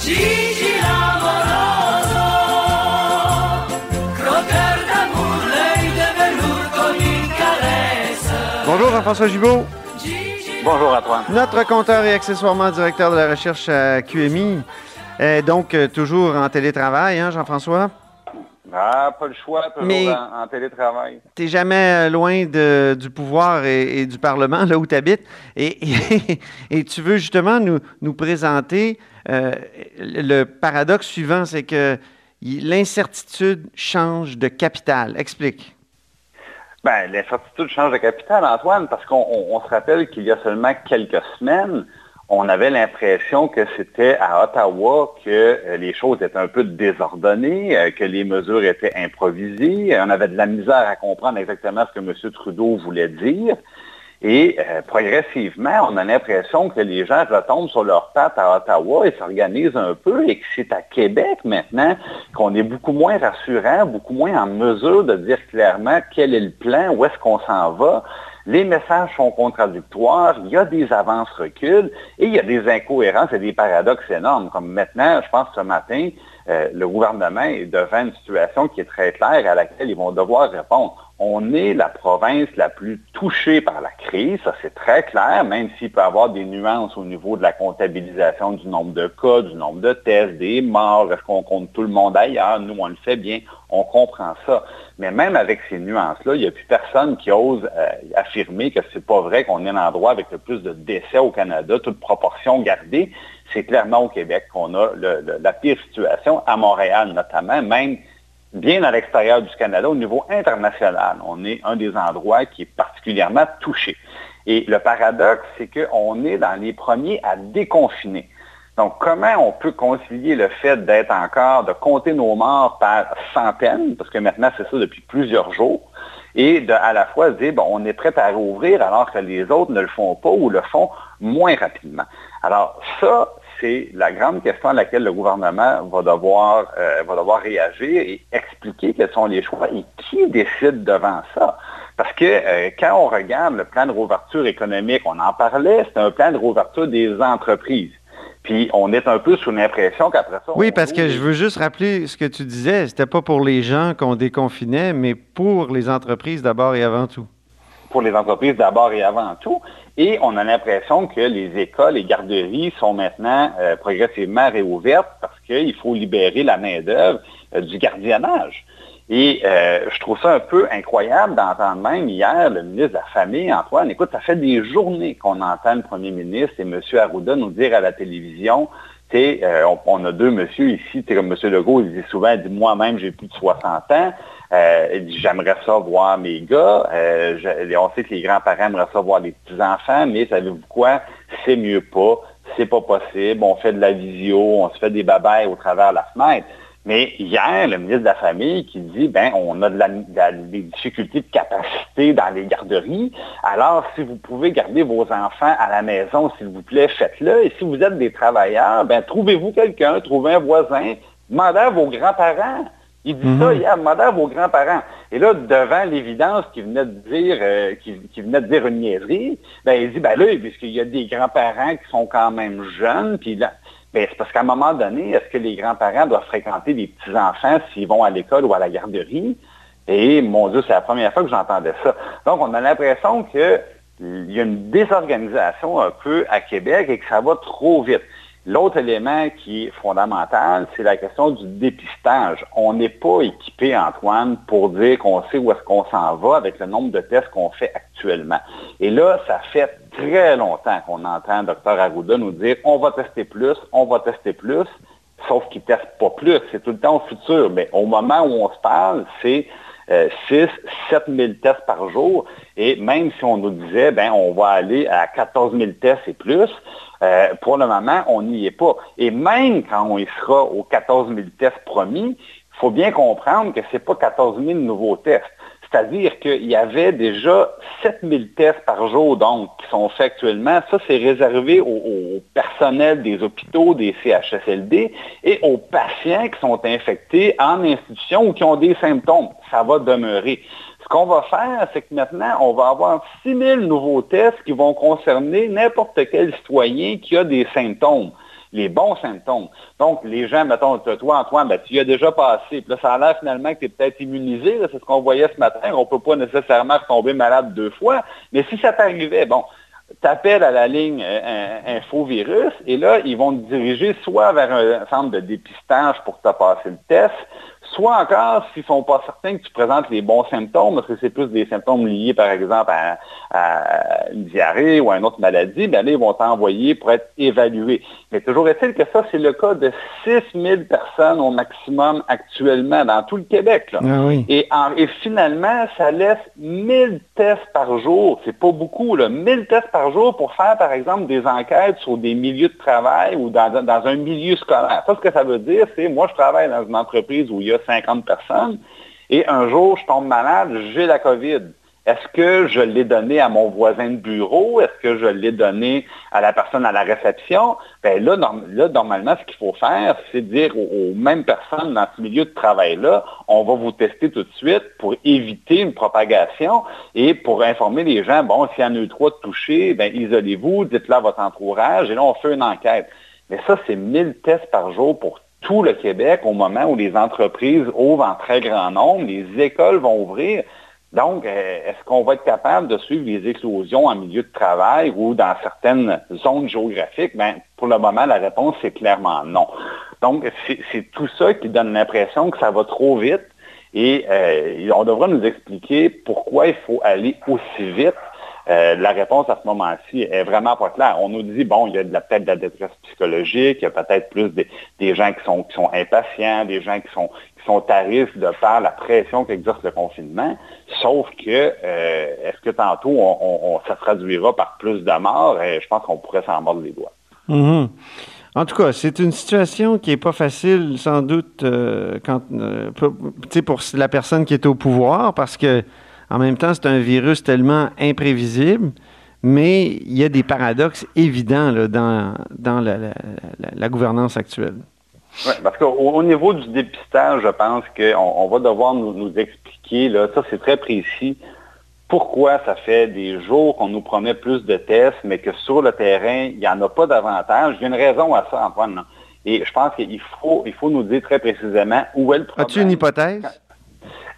Gigi l'amoroso, croqueur d'amour, l'œil de velours comme une caresse. Bonjour Jean-François Gibault. Bonjour Antoine. Notre compteur et accessoirement directeur de la recherche à QMI. Euh, donc, euh, toujours en télétravail, hein, Jean-François? Ah, pas le choix, toujours Mais- en, en télétravail. T'es jamais euh, loin de- du pouvoir et, et du Parlement, là où tu habites. Et, et- et tu veux justement nous, nous présenter euh, le paradoxe suivant, c'est que l'incertitude change de capital. Explique. Ben, l'incertitude change de capital, Antoine, parce qu'on on- on se rappelle qu'il y a seulement quelques semaines, on avait l'impression que c'était à Ottawa que euh, les choses étaient un peu désordonnées, euh, que les mesures étaient improvisées. On avait de la misère à comprendre exactement ce que M. Trudeau voulait dire. Et euh, progressivement, on a l'impression que les gens retombent sur leurs pattes à Ottawa et s'organisent un peu et que c'est à Québec maintenant qu'on est beaucoup moins rassurant, beaucoup moins en mesure de dire clairement quel est le plan, où est-ce qu'on s'en va. Les messages sont contradictoires, il y a des avances-reculs et il y a des incohérences et des paradoxes énormes. Comme maintenant, je pense que ce matin, euh, le gouvernement est devant une situation qui est très claire à laquelle ils vont devoir répondre. On est la province la plus touchée par la crise, ça c'est très clair, même s'il peut y avoir des nuances au niveau de la comptabilisation du nombre de cas, du nombre de tests, des morts, est-ce qu'on compte tout le monde ailleurs, nous on le fait bien, on comprend ça. Mais même avec ces nuances-là, il n'y a plus personne qui ose euh, affirmer que c'est pas vrai qu'on est l'endroit avec le plus de décès au Canada, toute proportion gardée. C'est clairement au Québec qu'on a la pire situation, à Montréal notamment, même bien à l'extérieur du Canada, au niveau international. On est un des endroits qui est particulièrement touché. Et le paradoxe, c'est qu'on est dans les premiers à déconfiner. Donc, comment on peut concilier le fait d'être encore, de compter nos morts par centaines, parce que maintenant c'est ça depuis plusieurs jours, et de à la fois dire, bon, on est prêt à rouvrir alors que les autres ne le font pas ou le font moins rapidement. Alors, ça, c'est la grande question à laquelle le gouvernement va devoir, euh, va devoir réagir et expliquer quels sont les choix et qui décide devant ça. Parce que euh, quand on regarde le plan de rouverture économique, on en parlait, c'est un plan de rouverture des entreprises. Puis on est un peu sous l'impression qu'après ça... Oui, parce que je veux juste rappeler ce que tu disais. C'était pas pour les gens qu'on déconfinait, mais pour les entreprises d'abord et avant tout. pour les entreprises d'abord et avant tout. Et on a l'impression que les écoles et garderies sont maintenant euh, progressivement réouvertes parce qu'il faut libérer la main-d'œuvre euh, du gardiennage. Et euh, je trouve ça un peu incroyable d'entendre même hier le ministre de la Famille, Antoine, écoute, ça fait des journées qu'on entend le premier ministre et M. Arruda nous dire à la télévision, euh, on, on a deux monsieur ici, comme M. Legault, il dit souvent, moi-même, j'ai plus de 60 ans, euh, j'aimerais ça voir mes gars, euh, je- on sait que les grands-parents aimeraient ça voir les petits-enfants, mais savez-vous quoi, c'est mieux pas, c'est pas possible, on fait de la visio, on se fait des babayes au travers de la fenêtre. Mais hier, le ministre de la Famille qui dit, ben, on a de la- de la- des difficultés de capacité dans les garderies. Alors, si vous pouvez garder vos enfants à la maison, s'il vous plaît, faites-le. Et si vous êtes des travailleurs, ben, trouvez-vous quelqu'un, trouvez un voisin, demandez à vos grands-parents. Il dit ça hier, demandez à vos grands-parents. Et là, devant l'évidence qu'il venait de dire, euh, venait de dire une niaiserie, ben, il dit, ben là, puisqu'il y a des grands-parents qui sont quand même jeunes, puis là, ben, c'est parce qu'à un moment donné, est-ce que les grands-parents doivent fréquenter des petits-enfants s'ils vont à l'école ou à la garderie? Et mon Dieu, c'est la première fois que j'entendais ça. Donc, on a l'impression qu'il y a une désorganisation un peu à Québec et que ça va trop vite. L'autre élément qui est fondamental, c'est la question du dépistage. On n'est pas équipé, Antoine, pour dire qu'on sait où est-ce qu'on s'en va avec le nombre de tests qu'on fait actuellement. Et là, ça fait très longtemps qu'on entend Dr Arruda nous dire on va tester plus, on va tester plus, sauf qu'il ne teste pas plus. C'est tout le temps au futur. Mais au moment où on se parle, c'est euh, 6, 7 000 tests par jour. Et même si on nous disait, ben, on va aller à 14 000 tests et plus, euh, pour le moment, on n'y est pas. Et même quand on y sera aux 14 000 tests promis, il faut bien comprendre que ce n'est pas 14 000 nouveaux tests. C'est-à-dire qu'il y avait déjà 7000 tests par jour, donc, qui sont faits actuellement. Ça, c'est réservé au, personnel des hôpitaux, des CHSLD et aux patients qui sont infectés en institution ou qui ont des symptômes. Ça va demeurer. Ce qu'on va faire, c'est que maintenant, on va avoir 6000 nouveaux tests qui vont concerner n'importe quel citoyen qui a des symptômes. Les bons symptômes. Donc, les gens, mettons, toi, Antoine, ben, tu y as déjà passé. Puis là, ça a l'air finalement que tu es peut-être immunisé. C'est ce qu'on voyait ce matin. On ne peut pas nécessairement tomber malade deux fois. Mais si ça t'arrivait, bon, t'appelles à la ligne euh, infovirus et là, ils vont te diriger soit vers un centre de dépistage pour te passer le test, soit encore s'ils ne sont pas certains que tu présentes les bons symptômes, parce que c'est plus des symptômes liés, par exemple, à, une diarrhée ou à une autre maladie, bien là, ils vont t'envoyer pour être évalué. Mais toujours est-il que ça, c'est le cas de 6000 personnes au maximum actuellement dans tout le Québec. Ah et, et, finalement, ça laisse 1000 tests par jour. C'est pas beaucoup, là. 1000 tests par jour pour faire, par exemple, des enquêtes sur des milieux de travail ou dans, dans un milieu scolaire. Ça, ce que ça veut dire, c'est, moi, je travaille dans une entreprise où il y a 50 personnes, et un jour, je tombe malade, j'ai la COVID. Est-ce que je l'ai donné à mon voisin de bureau? Est-ce que je l'ai donné à la personne à la réception? Bien là, normalement, ce qu'il faut faire, c'est dire aux, mêmes personnes dans ce milieu de travail-là, on va vous tester tout de suite pour éviter une propagation et pour informer les gens, bon, s'il y en a eu trois de touchés, bien, isolez-vous, dites-le à votre entourage, et là, on fait une enquête. Mais ça, c'est 1000 tests par jour pour tout le Québec au moment où les entreprises ouvrent en très grand nombre, les écoles vont ouvrir. Donc, euh, est-ce qu'on va être capable de suivre les éclosions en milieu de travail ou dans certaines zones géographiques? Ben, pour le moment, la réponse, c'est clairement non. Donc, c'est tout ça qui donne l'impression que ça va trop vite et euh, on devrait nous expliquer pourquoi il faut aller aussi vite euh, la réponse à ce moment-ci est vraiment pas claire. On nous dit, bon, il y a peut-être de la détresse psychologique, il y a peut-être plus des, gens qui sont, impatients, des gens qui sont, à risque de par la pression qu'exerce le confinement. Sauf que, euh, est-ce que tantôt, on, ça se traduira par plus de morts? Et je pense qu'on pourrait s'en mordre les doigts. Mm-hmm. En tout cas, c'est une situation qui n'est pas facile, sans doute, euh, pour la personne qui est au pouvoir, parce que en même temps, c'est un virus tellement imprévisible, mais il y a des paradoxes évidents dans, dans la, gouvernance actuelle. Oui, parce qu'au niveau du dépistage, je pense qu'on on va devoir nous, expliquer, là, ça c'est très précis, pourquoi ça fait des jours qu'on nous promet plus de tests, mais que sur le terrain, il n'y en a pas davantage. Il y a une raison à ça, Antoine. Et je pense qu'il faut, il faut nous dire très précisément où est le problème. As-tu une hypothèse?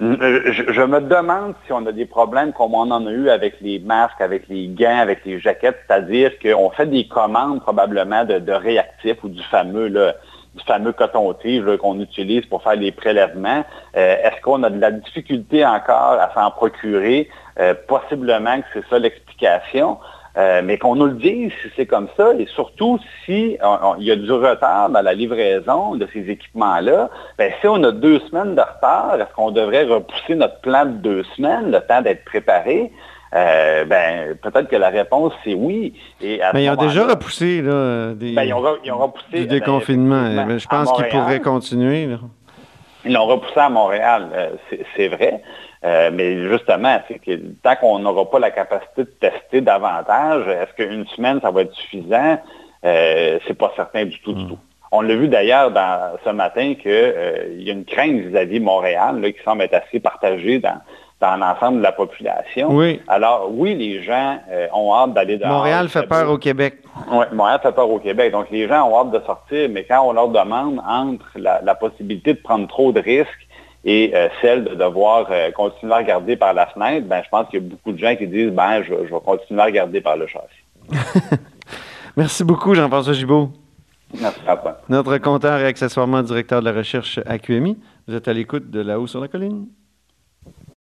Je, me demande si on a des problèmes comme on en a eu avec les masques, avec les gants, avec les jaquettes, c'est-à-dire qu'on fait des commandes probablement de, réactifs ou du fameux du fameux coton-tige qu'on utilise pour faire les prélèvements. Euh, est-ce qu'on a de la difficulté encore à s'en procurer? Euh, possiblement que c'est ça l'explication. Euh, mais qu'on nous le dise si c'est comme ça, et surtout si il y a du retard dans la livraison de ces équipements-là, ben, si on a deux semaines de retard, est-ce qu'on devrait repousser notre plan de deux semaines, le temps d'être préparé? Euh, ben, peut-être que la réponse, c'est oui. Et mais ils ont déjà repoussé là, des, ben, ils, ont, repoussé, du ben, déconfinement. je pense qu'ils pourraient continuer. Ils l'ont repoussé à Montréal, euh, c'est vrai. Euh, mais justement, c'est que tant qu'on n'aura pas la capacité de tester davantage, est-ce qu'une semaine, ça va être suffisant? Euh, c'est pas certain du tout, du hmm. tout. On l'a vu d'ailleurs ce matin qu'il euh, y a une crainte vis-à-vis de Montréal là, qui semble être assez partagée dans, dans l'ensemble de la population. Oui. Alors, oui, les gens euh, ont hâte d'aller dehors. Montréal fait peur au Québec. Oui, Montréal fait peur au Québec. Donc, les gens ont hâte de sortir, mais quand on leur demande entre la, la possibilité de prendre trop de risques et euh, celle de devoir euh, continuer à regarder par la fenêtre, ben, je pense qu'il y a beaucoup de gens qui disent ben, je, vais continuer à regarder par le châssis. Merci beaucoup, Jean-François Gibault. Merci. Notre compteur et accessoirement directeur de la recherche à QMI. Vous êtes à l'écoute de La haut sur la colline.